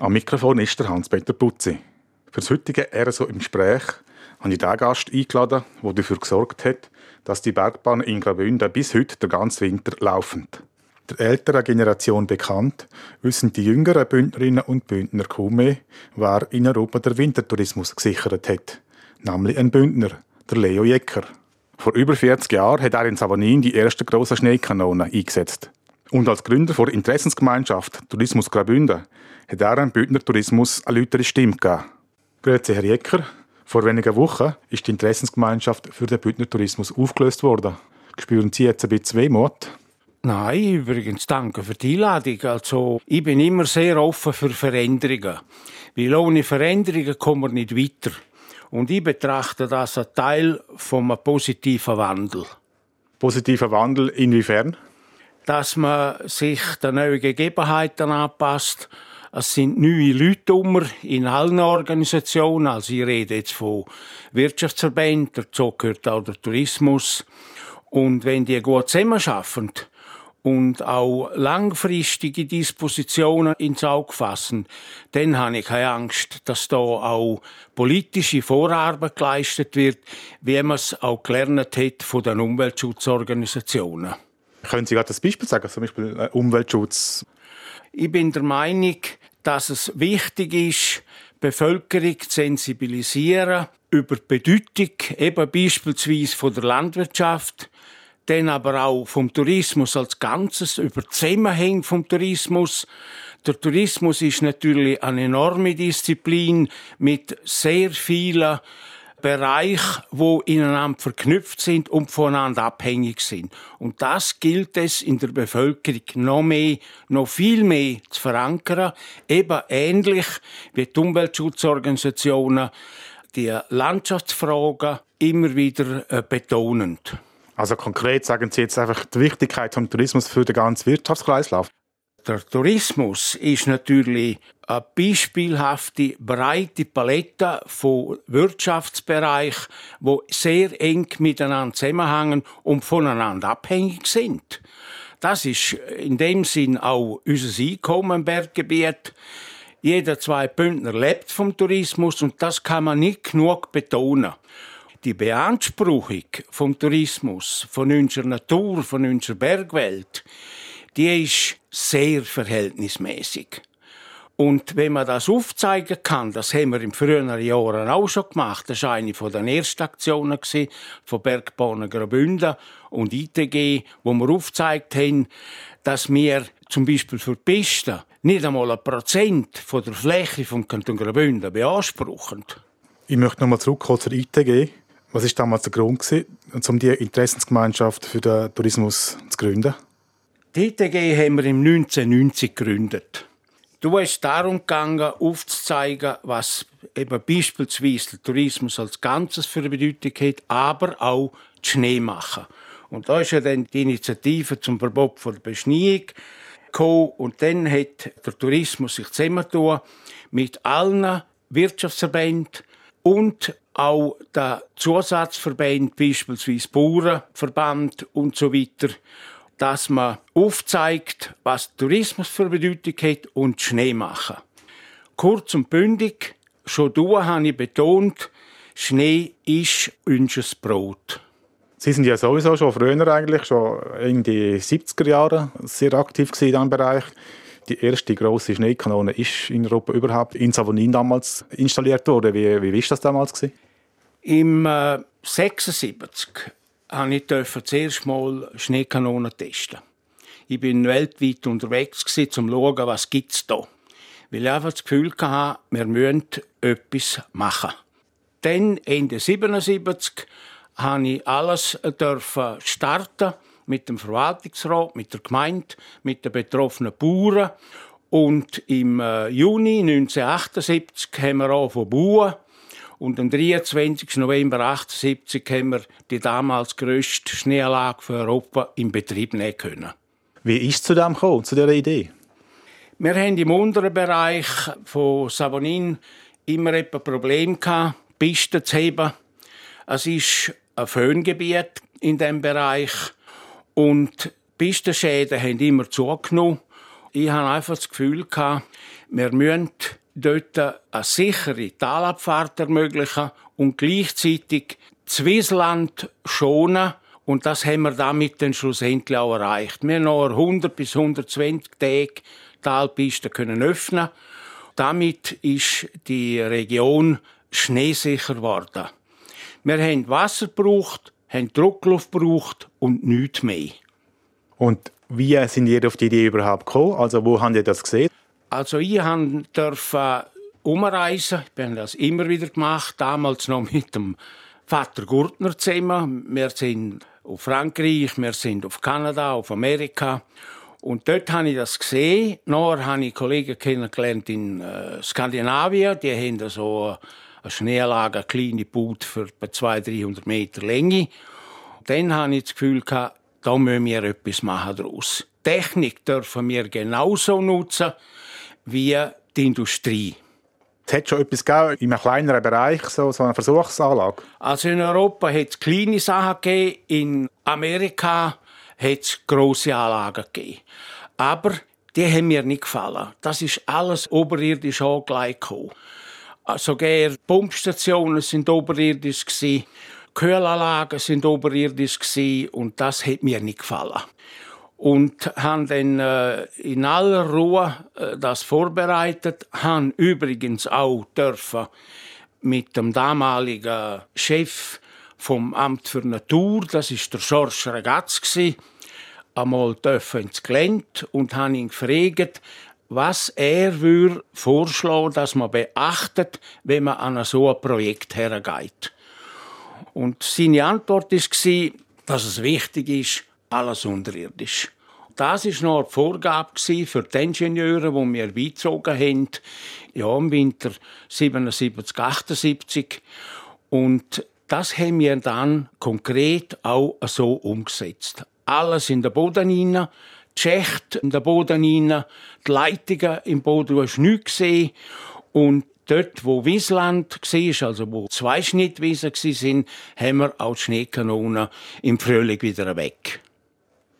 Am Mikrofon ist der Hans-Peter Putzi. Für das heutige RSO im Gespräch habe ich den Gast eingeladen, der dafür gesorgt hat, dass die Bergbahn in Graubünden bis heute den ganzen Winter laufen. Der älteren Generation bekannt, wissen die jüngeren Bündnerinnen und Bündner kaum mehr, wer in Europa der Wintertourismus gesichert hat. Nämlich ein Bündner, der Leo Jecker. Vor über 40 Jahren hat er in Savonin die erste große Schneekanone eingesetzt. Und als Gründer der Interessensgemeinschaft Tourismus Graubünden hat er dem Bündner Tourismus eine lautere Stimme gegeben. Grüezi, Herr Jecker. Vor wenigen Wochen ist die Interessensgemeinschaft für den Bündner Tourismus aufgelöst worden. Spüren Sie jetzt ein bisschen Wehmut? Nein, übrigens danke für die Einladung. Also, ich bin immer sehr offen für Veränderungen. Weil ohne Veränderungen kommen wir nicht weiter. Und ich betrachte das als Teil vom positiven Wandel. Positiver Wandel inwiefern? Dass man sich den neuen Gegebenheiten anpasst. Es sind neue Leute immer in allen Organisationen. Also ich rede jetzt von Wirtschaftsverbänden, dazu gehört auch der Tourismus. Und wenn die gut zusammenarbeiten, und auch langfristige Dispositionen ins Auge fassen, dann habe ich keine Angst, dass da auch politische Vorarbeit geleistet wird, wie man es auch gelernt hat von den Umweltschutzorganisationen. Können Sie gerade das Beispiel sagen, zum Beispiel äh, Umweltschutz? Ich bin der Meinung, dass es wichtig ist, die Bevölkerung zu sensibilisieren über die Bedeutung eben beispielsweise von der Landwirtschaft, dann aber auch vom Tourismus als Ganzes, über Zusammenhänge vom Tourismus. Der Tourismus ist natürlich eine enorme Disziplin mit sehr vielen Bereichen, wo ineinander verknüpft sind und voneinander abhängig sind. Und das gilt es in der Bevölkerung noch mehr, noch viel mehr zu verankern, eben ähnlich wie die Umweltschutzorganisationen die Landschaftsfragen immer wieder äh, betonend. Also konkret sagen Sie jetzt einfach die Wichtigkeit des Tourismus für den ganzen Wirtschaftskreislauf. Der Tourismus ist natürlich eine beispielhafte, breite Palette von Wirtschaftsbereichen, die sehr eng miteinander zusammenhängen und voneinander abhängig sind. Das ist in dem Sinn auch unser Einkommen im Berggebiet. Jeder zwei Bündner lebt vom Tourismus und das kann man nicht genug betonen die Beanspruchung vom Tourismus, von unserer Natur, von unserer Bergwelt, die ist sehr verhältnismäßig. Und wenn man das aufzeigen kann, das haben wir in früheren Jahren auch schon gemacht, das war eine der ersten Aktionen von Bergbahnen Graubünden und ITG, wo wir aufgezeigt haben, dass wir zum Beispiel für die Pisten nicht einmal ein Prozent von der Fläche vom Kanton Graubünden beanspruchen. Ich möchte nochmal zurückkommen zur ITG. Was war damals der Grund, um die Interessensgemeinschaft für den Tourismus zu gründen? Die ITG haben wir im 1990 gegründet. Du ist darum gegangen, aufzuzeigen, was eben beispielsweise der Tourismus als Ganzes für eine Bedeutung hat, aber auch die Schneemachen. Und da ist ja dann die Initiative zum Verbot von der Beschneiung gekommen. Und dann hat der Tourismus sich zusammengetan mit allen Wirtschaftsverbänden und auch der Zusatzverband, beispielsweise Bauernverband und so weiter, dass man aufzeigt, was Tourismus für Bedeutung hat und Schnee machen. Kurz und bündig, schon da habe ich betont, Schnee ist unser Brot. Sie sind ja sowieso schon früher eigentlich, schon in den 70er Jahren sehr aktiv in diesem Bereich. Die erste große Schneekanone ist in Europa überhaupt in Savonin damals installiert worden. Wie, wie war das damals? Gewesen? Im äh, 76 habe ich zuerst mal Schneekanonen testen. Ich bin weltweit unterwegs um zu schauen, was gibt's da. Weil ich einfach das Gefühl hatte, wir müssen etwas machen. Dann, Ende 77, habe ich alles dürfen starten mit dem Verwaltungsrat, mit der Gemeinde, mit den betroffenen Bauern. Und im äh, Juni 1978 haben wir angefangen zu bauen. Und am 23. November 1978 haben wir die damals grösste Schneeanlage für Europa in Betrieb nehmen können. Wie ist es zu dem gekommen, zu dieser Idee? Wir haben im unteren Bereich von Savonin immer ein Problem gehabt, Pisten zu heben. Es ist ein Föhngebiet in diesem Bereich und Pistenschäden haben immer zugenommen. Ich habe einfach das Gefühl gehabt, wir müssen dort eine sichere Talabfahrt ermöglichen und gleichzeitig das Wiesland schonen. Und das haben wir damit dann schlussendlich auch erreicht. Wir haben noch 100 bis 120 Tage Talpisten können öffnen. Damit ist die Region schneesicher geworden. Wir haben Wasser gebraucht, haben Druckluft gebraucht und nichts mehr. Und wie sind ihr auf die Idee überhaupt gekommen? Also wo habt ihr das gesehen? Also ich durfte umreisen. Ich habe das immer wieder gemacht. Damals noch mit dem Vater Gurtner zusammen. Wir sind auf Frankreich, wir sind auf Kanada, auf Amerika. Und dort habe ich das gesehen. Nachher habe ich Kollegen kennengelernt in äh, Skandinavien. Die haben so eine Schneelage, eine kleine Boot für etwa 200, 300 Meter Länge. Dann habe ich das Gefühl gehabt, da müssen wir etwas machen daraus. Technik dürfen wir genauso nutzen wie die Industrie. Es hat schon etwas gegeben, in einem kleineren Bereich, so, so eine Versuchsanlage? Also in Europa hat es kleine Sachen gegeben, in Amerika hat es grosse Anlagen gegeben. Aber die haben mir nicht gefallen. Das ist alles oberirdisch angelegt. Sogar Pumpstationen sind oberirdisch. Kühlanlagen sind oberirdisch und das hat mir nicht gefallen. Und haben dann äh, in aller Ruhe äh, das vorbereitet, haben übrigens auch dürfen mit dem damaligen Chef vom Amt für Natur, das ist der Georges Regatz einmal dürfen ins Gelände und haben ihn gefragt, was er würde vorschlagen, dass man beachtet, wenn man an so ein Projekt hergeht. Und seine Antwort war, dass es wichtig ist, alles unterirdisch. Das war noch eine Vorgabe für die Ingenieure, die wir beizogen haben, ja, im Winter 77, 78. Und das haben wir dann konkret auch so umgesetzt. Alles in den Boden hinein, die Schächte in den Boden hinein, die Leitungen im Boden, du hast nichts gesehen. Und dort, wo Wiesland war, also wo zwei Schnittwiesen waren, haben wir auch die Schneekanonen im Frühling wieder weg.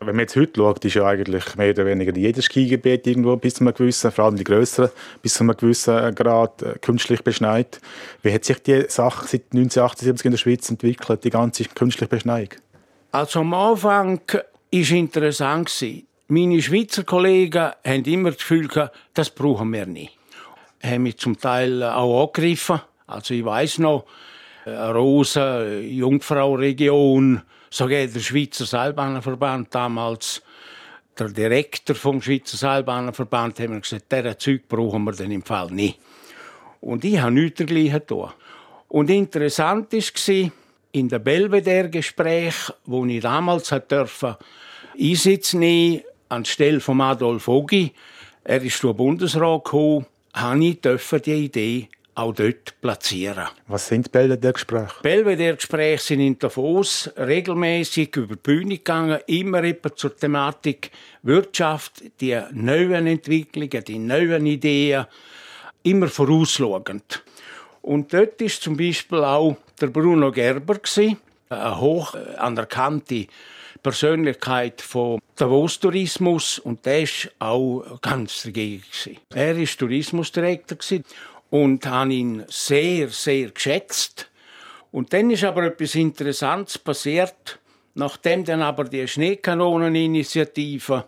Wenn man jetzt heute schaut, ist ja eigentlich mehr oder weniger jedes Skigebiet irgendwo bis zu einem gewissen, vor allem die grösseren, bis zu einem gewissen Grad äh, künstlich beschneit. Wie hat sich die Sache seit 1978 in der Schweiz entwickelt, die ganze künstliche Beschneiung? Also am Anfang es interessant. Meine Schweizer Kollegen haben immer das Gefühl gehabt, das brauchen wir nicht. Haben mich zum Teil auch angegriffen. Also ich weiß noch, Rosen, Jungfrau-Region, sogar der Schweizer Seilbahnenverband damals, der Direktor vom Schweizer Seilbahnenverband, haben gesagt, dieser Zeug brauchen wir dann im Fall nicht. Und ich habe nichts dergleichen getan. Und interessant war, in den Belvedere-Gespräch, wo ich damals durfte, Einsitz nehmen anstelle von Adolf Ogi, er ist durch Bundesrat gekommen, habe ich die Idee auch dort platzieren. Was sind Belvedere-Gespräche? Belvedere-Gespräche sind in Davos regelmäßig über die Bühne gegangen, immer etwa zur Thematik Wirtschaft, die neuen Entwicklungen, die neuen Ideen, immer vorausschauend. Und dort ist zum Beispiel auch der Bruno Gerber eine hoch anerkannte Persönlichkeit vom Davos-Tourismus und der ist auch ganz dagegen. Er war Tourismusdirektor und habe ihn sehr, sehr geschätzt. Und dann ist aber etwas Interessantes passiert, nachdem dann aber die Schneekanoneninitiative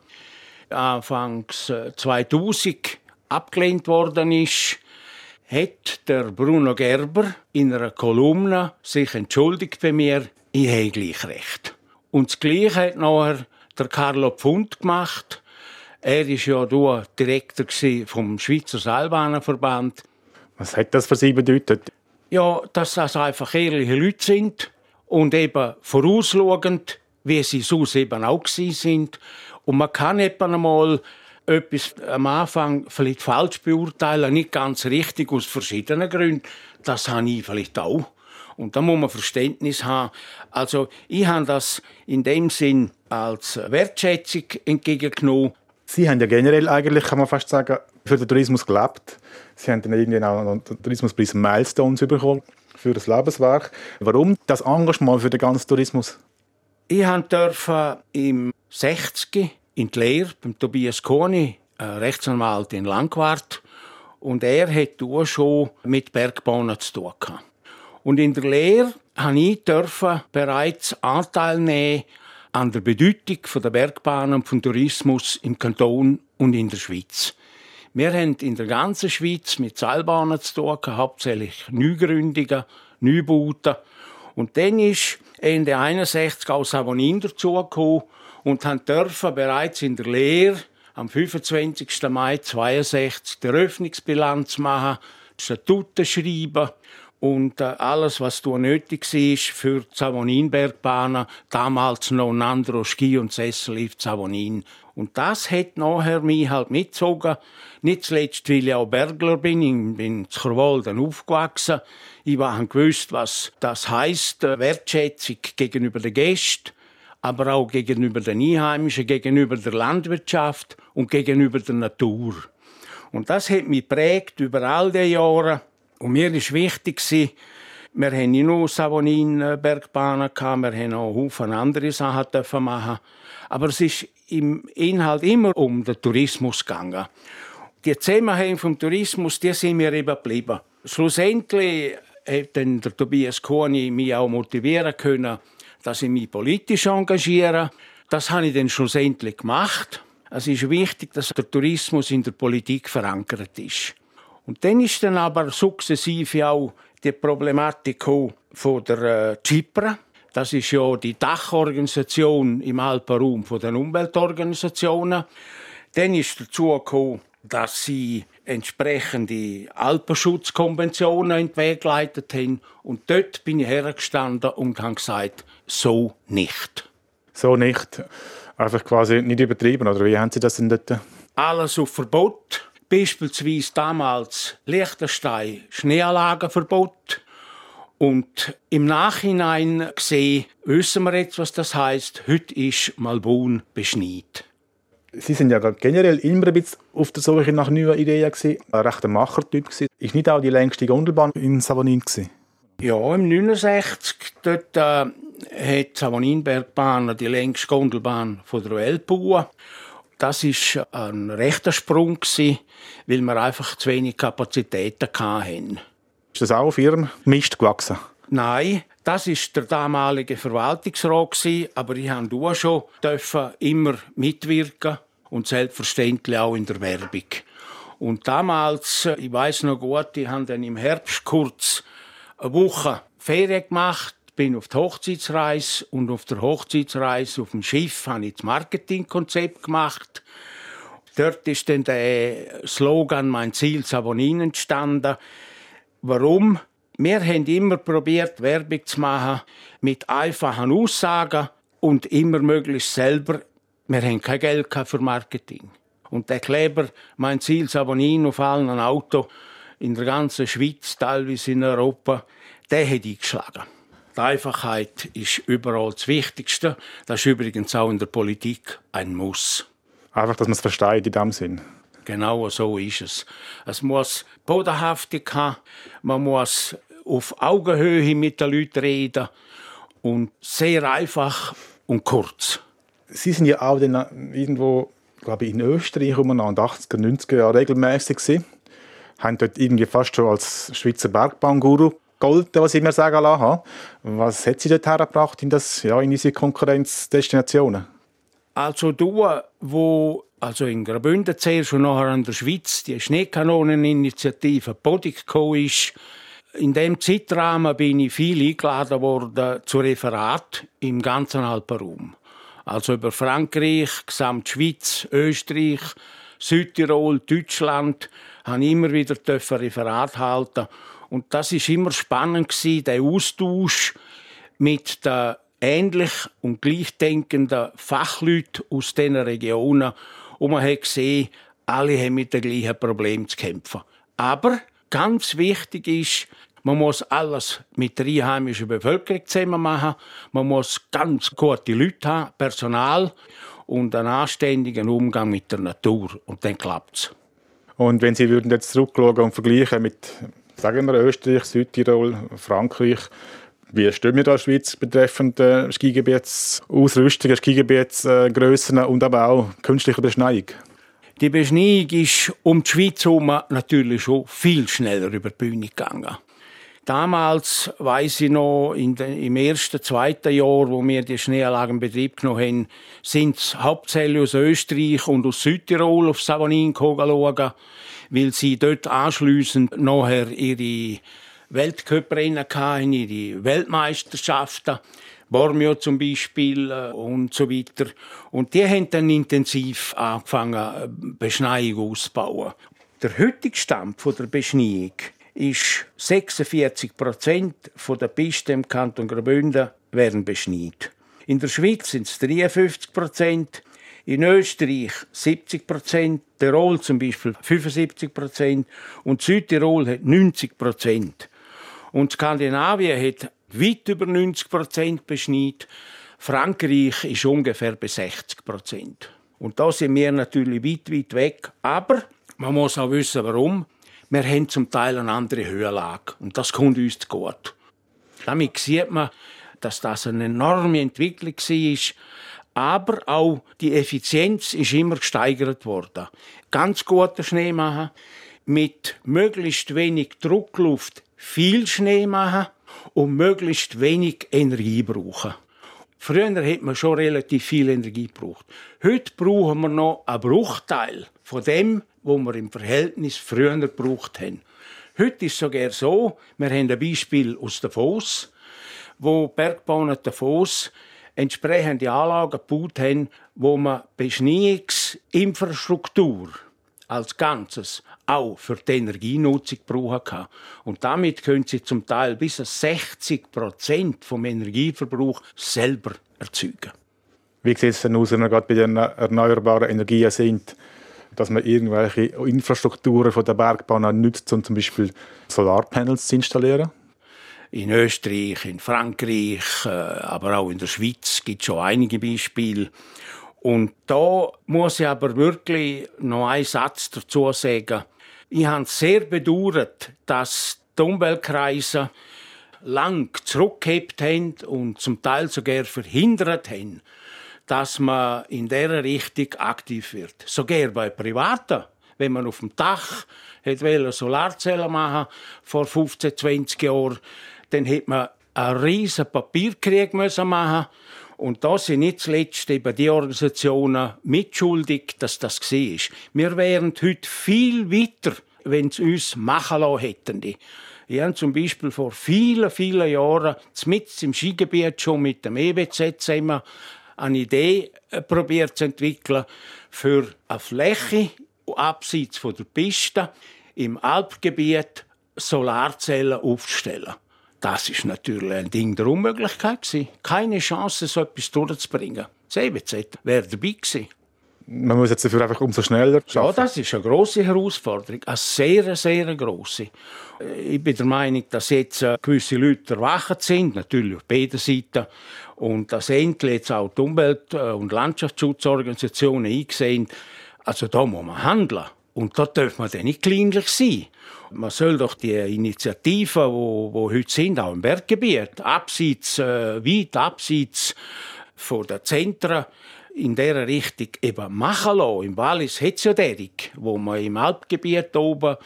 anfangs 2000 äh, abgelehnt worden ist, hat der Bruno Gerber in einer Kolumne sich entschuldigt bei mir, ich habe gleich recht. Und das Gleiche hat nachher der Carlo Pfund gemacht. Er ist ja Direktor vom Schweizer Seilbahnenverband. Was hat das für Sie bedeutet? Ja, dass das einfach ehrliche Leute sind und eben vorausschauend, wie sie sonst eben auch sind. Und man kann eben einmal etwas am Anfang vielleicht falsch beurteilen, nicht ganz richtig aus verschiedenen Gründen. Das habe ich vielleicht auch. Und da muss man Verständnis haben. Also ich habe das in dem Sinn als Wertschätzung entgegengenommen. Sie haben ja generell eigentlich, kann man fast sagen, für den Tourismus gelebt. Sie haben dann irgendwie auch einen Tourismuspreis Milestones bekommen für das Lebenswerk. Warum das Engagement für den ganzen Tourismus? Ich durfte im 60 in die Lehre beim Tobias Kohni ein Rechtsanwalt in Langwart und er hat auch schon mit Bergbahnen zu tun gehabt. Und in der Lehre habe ich bereits Anteil nehmen an der Bedeutung der Bergbahnen und vom Tourismus im Kanton und in der Schweiz. Wir haben in der ganzen Schweiz mit Seilbahnen zu tun, hauptsächlich Neugründungen, Neubauten. Und dann ist Ende 61 auch Savonin dazugekommen und haben dürfen bereits in der Lehre am 25. Mai 62 die Eröffnungsbilanz machen, die Statuten schreiben und äh, alles, was du nötig war für die Savoninbergbahnen, damals noch ein anderer Ski- und Sessellift Savonin. Und das hat nachher mich halt mitgezogen. Nicht zuletzt, weil ich auch Bergler bin. Ich bin in Scherwolden aufgewachsen. Ich habe gewusst, was das heisst, äh, Wertschätzung gegenüber den Gästen, aber auch gegenüber den Einheimischen, gegenüber der Landwirtschaft und gegenüber der Natur. Und das hat mich prägt über all die Jahre. Und mir war wichtig, wir haben nicht nur Savonin-Bergbahnen gehabt, wir haben auch Haufen andere Sachen machen. Aber es ist im Inhalt immer um den Tourismus gegangen. Die Zusammenhänge vom Tourismus, die sind mir eben geblieben. Schlussendlich hat dann der Tobias Kohni mich auch motivieren können, dass ich mich politisch engagiere. Das habe ich dann schlussendlich gemacht. Es ist wichtig, dass der Tourismus in der Politik verankert ist. Und dann ist dann aber sukzessive auch die Problematik von der äh, Zypern. Das ist ja die Dachorganisation im Alpenraum von den Umweltorganisationen. Dann ist dazu gekommen, dass sie entsprechende Alpenschutzkonventionen in den Weg geleitet haben. Und dort bin ich hergestanden und habe gesagt, so nicht. So nicht? Einfach quasi nicht übertrieben, oder wie haben Sie das denn dort? Alles auf Verbot beispielsweise damals Liechtenstein Schneeanlagenverbot. Und im Nachhinein gesehen, wissen wir jetzt, was das heißt. Heute ist Malbun beschneit. Sie sind ja generell immer ein bisschen auf der Suche nach neuen Ideen gewesen. Ein rechter Machertyp gewesen. Ist nicht auch die längste Gondelbahn in Savonin gewesen? Ja, im 69 dort äh, hat Savoninbergbahn die längste Gondelbahn von der Welt gebaut. Das ist ein rechter Sprung gewesen, weil wir einfach zu wenig Kapazitäten hatten. Ist das auch auf Ihrem Mist gewachsen? Nein, das ist der damalige Verwaltungsrat gewesen, aber ich durfte auch schon dürfen immer mitwirken und selbstverständlich auch in der Werbung. Und damals, ich weiß noch gut, ich habe dann im Herbst kurz eine Woche Ferien gemacht bin auf die Hochzeitsreise und auf der Hochzeitsreise auf dem Schiff habe ich das Marketingkonzept gemacht. Dort ist dann der Slogan «Mein Ziel Savonin» entstanden. Warum? Wir haben immer probiert, Werbung zu machen mit einfachen Aussagen und immer möglichst selber. Wir haben kein Geld für Marketing. Und der Kleber «Mein Ziel Savonin» auf allen Autos in der ganzen Schweiz, teilweise in Europa, der hat eingeschlagen. Die Einfachheit ist überall das Wichtigste. Das ist übrigens auch in der Politik ein Muss. Einfach, dass man es versteht in dem Sinn. Genau so ist es. Es muss bodenhaftig haben. Man muss auf Augenhöhe mit den Leuten reden. Und sehr einfach und kurz. Sie sind ja auch dann irgendwo, glaube ich, in Österreich um 80er, 90er Jahre regelmäßig gewesen. Haben dort irgendwie fast schon als Schweizer Bergbahnguru gegolten, was ich mir sagen lassen habe. Was hat Sie dort hergebracht in, das, ja, in diese Konkurrenzdestinationen? Also du, wo also in Graubünden zuerst und nachher in der Schweiz die Schneekanoneninitiative Bodig ist, in dem Zeitrahmen bin ich viel eingeladen worden zu Referat im ganzen Alpenraum. Also über Frankreich, Gesamtschweiz, Österreich, Südtirol, Deutschland, habe ich immer wieder Referat halten und das ist immer spannend gewesen, der Austausch mit den ähnlich und gleichdenkenden Fachleuten aus diesen Regionen. Und man hat gesehen, alle haben mit dem gleichen Problem zu kämpfen. Aber ganz wichtig ist, man muss alles mit der einheimischen Bevölkerung zusammen machen. Man muss ganz gute Leute haben, Personal und einen anständigen Umgang mit der Natur. Und dann klappt's. Und wenn Sie würden jetzt zurückschauen und vergleichen mit sagen wir Österreich, Südtirol, Frankreich. Wie stehen wir da Schweiz betreffend äh, Skigebietsausrüstung, Skigebietsgrössen und aber auch künstliche Beschneiung? Die Beschneiung ist um die Schweiz herum natürlich schon viel schneller über die Bühne gegangen. Damals, weiß ich noch, den, im ersten, zweiten Jahr, wo wir die Schneeanlagen in Betrieb genommen haben, sind sie hauptsächlich aus Österreich und aus Südtirol auf Savanin schauen, weil sie dort anschliessend nachher ihre Weltcuprennen hatten, ihre Weltmeisterschaften. Bormio zum Beispiel äh, und so weiter. Und die haben dann intensiv angefangen, äh, Beschneiung auszubauen. Der heutige Stand der Beschneiung ist 46 Prozent der Pisten im Kanton Graubünden werden beschneit. In der Schweiz sind es 53 Prozent, in Österreich 70 Prozent, Tirol zum Beispiel 75 Prozent und Südtirol hat 90 Prozent. Und Skandinavien hat weit über 90 Prozent beschneit. Frankreich ist ungefähr bei 60 Prozent. Und da sind wir natürlich weit, weit weg. Aber man muss auch wissen, warum. Wir haben zum Teil eine andere Höhenlage. Und das kommt uns zu gut. Damit sieht man, dass das eine enorme Entwicklung war. Aber auch die Effizienz ist immer gesteigert worden. Ganz guter Schnee machen, mit möglichst wenig Druckluft viel Schnee machen und möglichst wenig Energie brauchen. Früher hat man schon relativ viel Energie gebraucht. Heute brauchen wir noch einen Bruchteil von dem, was wir im Verhältnis früher gebraucht haben. Heute ist es sogar so, wir haben ein Beispiel aus der Foss, wo Bergbauern der Foss entsprechende Anlagen gebaut haben, wo man Beschneiungsinfrastruktur als Ganzes auch für die Energienutzung brauchen kann. Und damit können sie zum Teil bis zu 60 Prozent vom Energieverbrauch selber erzeugen. Wie sieht es denn aus, wenn wir gerade bei den erneuerbaren Energien sind, dass man irgendwelche Infrastrukturen von der Bergbahn nutzt, um zum Beispiel Solarpanels zu installieren? In Österreich, in Frankreich, äh, aber auch in der Schweiz gibt es schon einige Beispiele. Und da muss ich aber wirklich noch einen Satz dazu sagen. Ich habe sehr bedauert, dass die Umweltkreise lang zurückgehebt haben und zum Teil sogar verhindert haben, dass man in dieser Richtung aktiv wird. Sogar bei Privaten. Wenn man auf dem Dach Solarzellen machen vor 15, 20 Jahren, dann hätte man einen riesen Papierkrieg machen müssen und da sind nicht zuletzt eben die Organisationen mitschuldig, dass das war. Wir wären heute viel weiter, wenn sie uns machen lassen hätten. Ich habe zum Beispiel vor vielen, vielen Jahren mit im Skigebiet schon mit dem EBZ zusammen eine Idee äh, probiert zu entwickeln für eine Fläche abseits von der Piste im Alpgebiet Solarzellen aufzustellen. Das ist natürlich ein Ding der Unmöglichkeit gewesen. Keine Chance, so etwas durchzubringen. Das EBZ wäre dabei gewesen. Man muss jetzt dafür einfach umso schneller schaffen. Ja, das ist eine große Herausforderung, eine sehr, sehr große. Ich bin der Meinung, dass jetzt äh, gewisse Leute erwacht sind, natürlich auf beiden Seiten, und dass endlich jetzt auch die Umwelt- äh, und Landschaftsschutzorganisationen eingesehen, also da muss man handeln. Und da darf man dann nicht kleinlich sein. Man soll doch die Initiativen, wo, wo heute sind, auch im Berggebiet, abseits, äh, weit abseits von den Zentren, in dieser Richtung eben machen lassen. Im Wallis hat es ja Derik, wo man im Alpgebiet oben,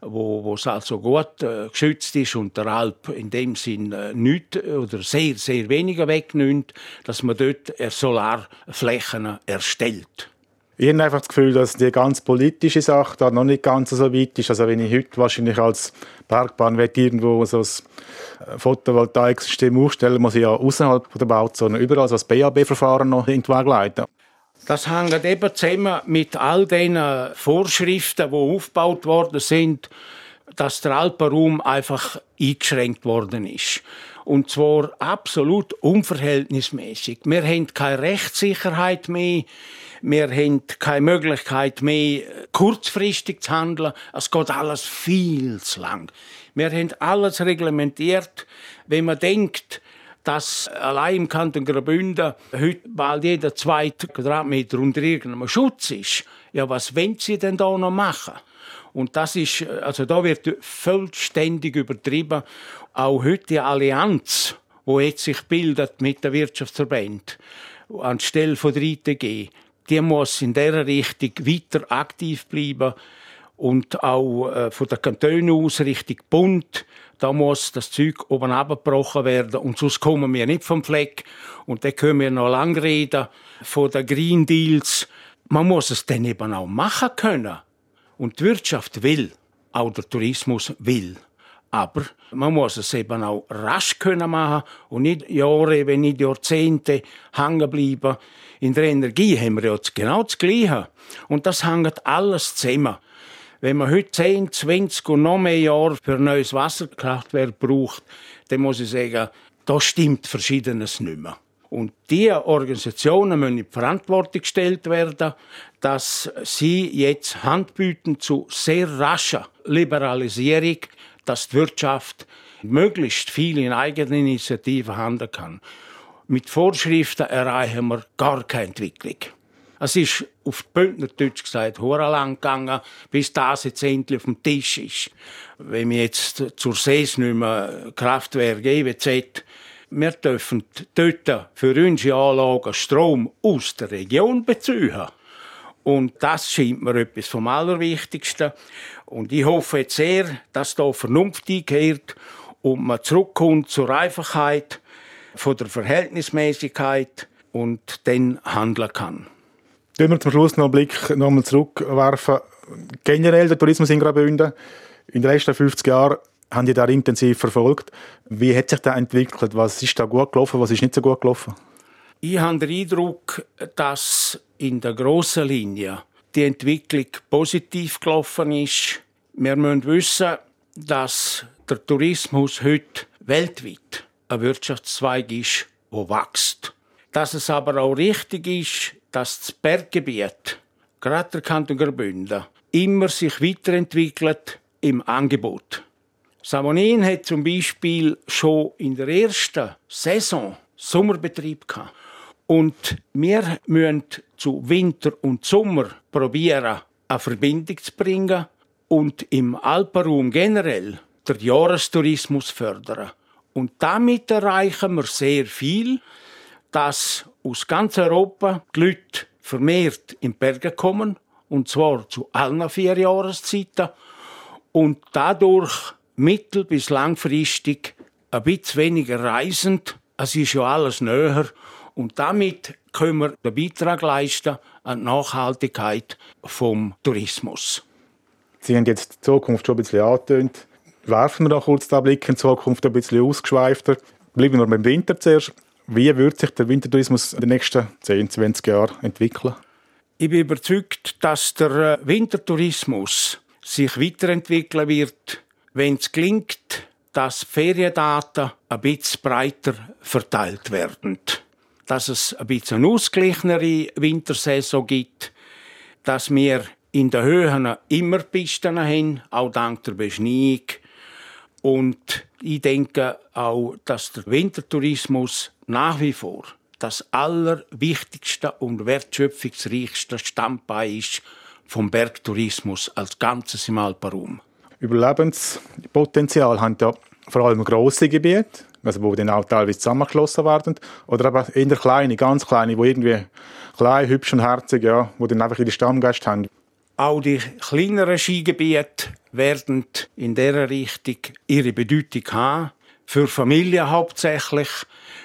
wo, wo es also gut äh, geschützt ist und der Alp in dem Sinn äh, nicht oder sehr, sehr weniger wegnimmt, dass man dort Solarflächen erstellt. Ich habe einfach das Gefühl, dass die ganz politische Sache da noch nicht ganz so weit ist. Also wenn ich heute wahrscheinlich als Bergbahn irgendwo so ein äh, Photovoltaiksystem aufstellen, muss ich ja außerhalb der Bauzone überall so das BAB-Verfahren noch in den leiten. Das hängt eben zusammen mit all den Vorschriften, die aufgebaut worden sind, dass der Alpenraum einfach eingeschränkt worden ist. Und zwar absolut unverhältnismäßig. Wir haben keine Rechtssicherheit mehr. Wir haben keine Möglichkeit mehr, kurzfristig zu handeln. Es geht alles viel zu lang. Wir haben alles reglementiert. Wenn man denkt, dass allein im Kanton Graubünden heute bald jeder zweite Quadratmeter unter irgendeinem Schutz ist, ja, was wollen Sie denn da noch machen? Und das ist, also da wird vollständig übertrieben. Auch heute die Allianz, wo jetzt sich bildet mit der Wirtschaftsverband anstelle von der ITG, die muss in dieser Richtung weiter aktiv bleiben und auch äh, von der Kantone aus Richtung Bund, da muss das Zeug oben abgebrochen werden und sonst kommen wir nicht vom Fleck und da können wir noch lang reden von den Green Deals. Man muss es dann eben auch machen können und die Wirtschaft will, auch der Tourismus will. Aber man muss es eben auch rasch können machen und nicht Jahre, wenn nicht Jahrzehnte hängen bleiben. In der Energie haben wir jetzt genau das Gleiche. Und das hängt alles zusammen. Wenn man heute 10, 20 und noch mehr Jahre für ein neues Wasserkraftwerk braucht, dann muss ich sagen, da stimmt Verschiedenes nicht mehr. Und diese Organisationen müssen in die Verantwortung gestellt werden, dass sie jetzt Hand bieten zu sehr rascher Liberalisierung, dass die Wirtschaft möglichst viel in eigener Initiative handeln kann. Mit Vorschriften erreichen wir gar keine Entwicklung. Es ist auf Bündnerdeutsch gesagt, lang gegangen, bis das jetzt endlich auf dem Tisch ist. Wenn wir jetzt zur SES nicht mehr Kraftwerk EWZ, wir dürfen dort für unsere Anlagen Strom aus der Region beziehen. Und das scheint mir etwas vom Allerwichtigsten. Und ich hoffe jetzt sehr, dass da Vernunft eingehört und man zurückkommt zur Einfachheit, von der Verhältnismäßigkeit und dann handeln kann. Wenn wir zum Schluss noch einen Blick nochmal zurückwerfen. Generell der Tourismus in Graubünden. In den letzten 50 Jahren haben die da intensiv verfolgt. Wie hat sich das entwickelt? Was ist da gut gelaufen, was ist nicht so gut gelaufen? Ich habe den Eindruck, dass in der grossen Linie die Entwicklung positiv gelaufen ist. Wir müssen wissen, dass der Tourismus heute weltweit ein Wirtschaftszweig ist, der wächst. Dass es aber auch richtig ist, dass das Berggebiet, gerade der Kanton Graubünden, immer sich weiterentwickelt im Angebot. Samonin hat zum Beispiel schon in der ersten Saison Sommerbetrieb gehabt. Und wir müssen zu Winter und Sommer probieren, eine Verbindung zu bringen und im Alpenraum generell den Jahrestourismus fördern. Und damit erreichen wir sehr viel, dass aus ganz Europa die Leute vermehrt in Berge kommen, und zwar zu allen vier Jahreszeiten, und dadurch mittel- bis langfristig ein bisschen weniger reisend. Es ist ja alles näher und damit können wir den Beitrag leisten an die Nachhaltigkeit vom Tourismus. Sie haben jetzt die Zukunft schon ein bisschen angetönt. Werfen wir noch kurz den Blick in die Zukunft ein bisschen ausgeschweifter. Bleiben wir beim Winter zuerst. Wie wird sich der Wintertourismus in den nächsten 10, 20 Jahren entwickeln? Ich bin überzeugt, dass der äh, Wintertourismus sich weiterentwickeln wird, wenn es gelingt, dass Feriendaten ein bisschen breiter verteilt werden dass es ein bisschen eine ausgeglichenere Wintersaison gibt, dass wir in den Höhen immer Pisten haben, auch dank der Beschneiung. Und ich denke auch, dass der Wintertourismus nach wie vor das allerwichtigste und wertschöpfungsreichste Standbein ist vom Bergtourismus als Ganzes im Alpenraum. Überlebenspotenzial haben ja vor allem grosse Gebiete, also wo dann auch teilweise zusammengeschlossen werden, oder aber eher kleine, ganz kleine, wo irgendwie klein, hübsch und herzig, ja, wo dann einfach ihre Stammgäste haben. Auch die kleineren Skigebiete werden in dieser Richtung ihre Bedeutung haben. Für Familien hauptsächlich,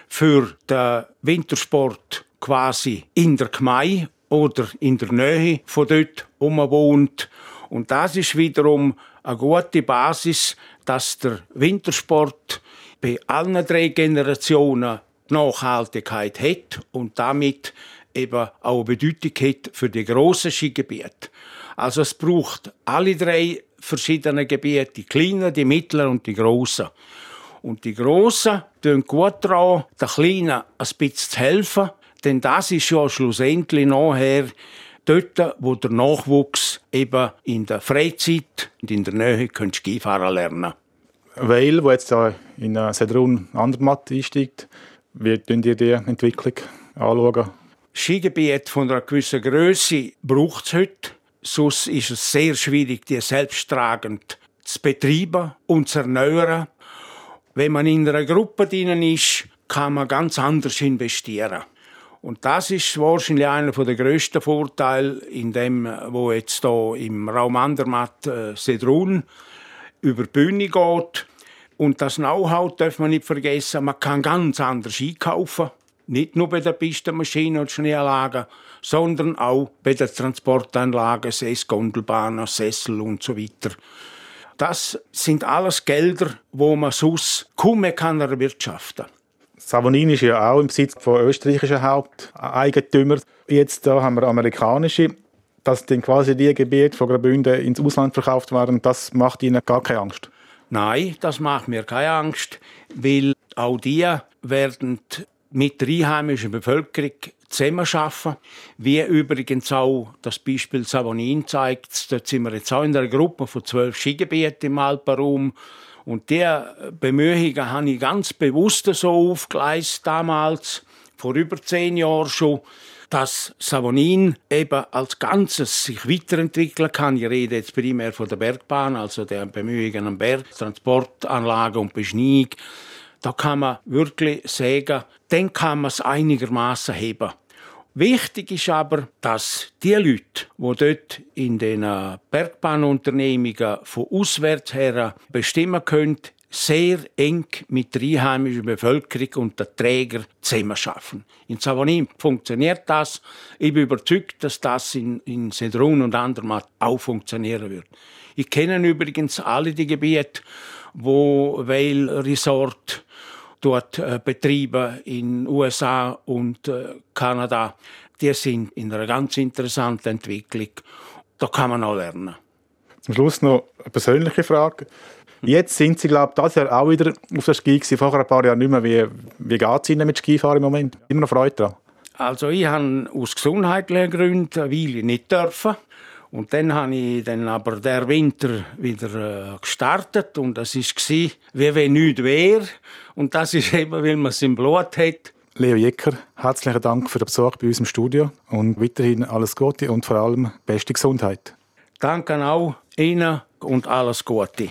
für den Wintersport quasi in der Gemeinde oder in der Nähe von dort, wo man wohnt. Und das ist wiederum eine gute Basis, dass der Wintersport bei allen drei Generationen Nachhaltigkeit hat und damit eben auch eine Bedeutung hat für die grossen Skigebiete. Also es braucht alle drei verschiedene Gebiete, die kleinen, die mittleren und die grossen. Und die Grossen tun gut daran, den Kleinen ein bisschen zu helfen, denn das ist ja schlussendlich nachher dort, wo der Nachwuchs eben in der Freizeit und in der Nähe Skifahren lernen kann. Weil, wo jetzt in Sedrun Andermatt einsteigt, wie schauen ihr die Entwicklung anschauen? Skigebiet von einer gewissen Größe braucht es heute. Sonst ist es sehr schwierig, die selbsttragend zu betreiben und zu erneuern. Wenn man in einer Gruppe drin ist, kann man ganz anders investieren. Und das ist wahrscheinlich einer der grössten Vorteile in dem, wo jetzt hier im Raum Andermatt äh, Sedrun über die Bühne geht. Und das Know-how darf man nicht vergessen. Man kann ganz anders einkaufen. Nicht nur bei der Pistenmaschine und Schneeanlagen, sondern auch bei der Transportanlage, Sess, Gondelbahnen, Sessel und so weiter. Das sind alles Gelder, wo man sonst kaum mehr kann erwirtschaften kann. Savonin ist ja auch im Besitz von österreichischen Haupteigentümern. Jetzt da haben wir amerikanische, dass dann quasi die Gebiete von Graubünden ins Ausland verkauft werden. Das macht ihnen gar keine Angst. Nein, das macht mir keine Angst, weil auch die werden mit der einheimischen Bevölkerung zusammenarbeiten. Wie übrigens auch das Beispiel Savonin zeigt. Dort sind wir jetzt auch in einer Gruppe von zwölf Skigebieten im Alpenraum. Und diese Bemühungen habe ich ganz bewusst so aufgeleistet damals, vor über zehn Jahren schon, dass Savonin eben als Ganzes sich weiterentwickeln kann. Ich rede jetzt primär von der Bergbahn, also der Bemühungen am Berg, Transportanlage und Beschneiung. Da kann man wirklich sagen, dann kann man es einigermaßen heben. Wichtig ist aber, dass die Leute, die dort in den Bergbahnunternehmungen von auswärts her bestimmen können, sehr eng mit der einheimischen Bevölkerung und den Trägern zusammenarbeiten. In Savonin funktioniert das. Ich bin überzeugt, dass das in, in Sedrun und Andermatt auch funktionieren wird. Ich kenne übrigens alle die Gebiete, wo Weil Resort dort äh, Betriebe in USA und äh, Kanada, die sind in einer ganz interessanten Entwicklung. Da kann man auch lernen. Zum Schluss noch eine persönliche Frage. Jetzt sind Sie, glaube ich, das Jahr auch wieder auf der Ski gewesen, vorher ein paar Jahre nicht mehr. Wie, wie geht es Ihnen mit Skifahren im Moment? Immer noch Freude daran? Also ich habe aus gesundheitlichen Gründen eine Weile nicht dürfen. Und dann habe ich dann aber der Winter wieder äh, gestartet und das war wie wenn nichts wäre. Und das ist eben, weil man es im Blut hat. Leo Jecker, herzlichen Dank für den Besuch bei uns im Studio und weiterhin alles Gute und vor allem beste Gesundheit. Danke auch Ihnen und alles Gute.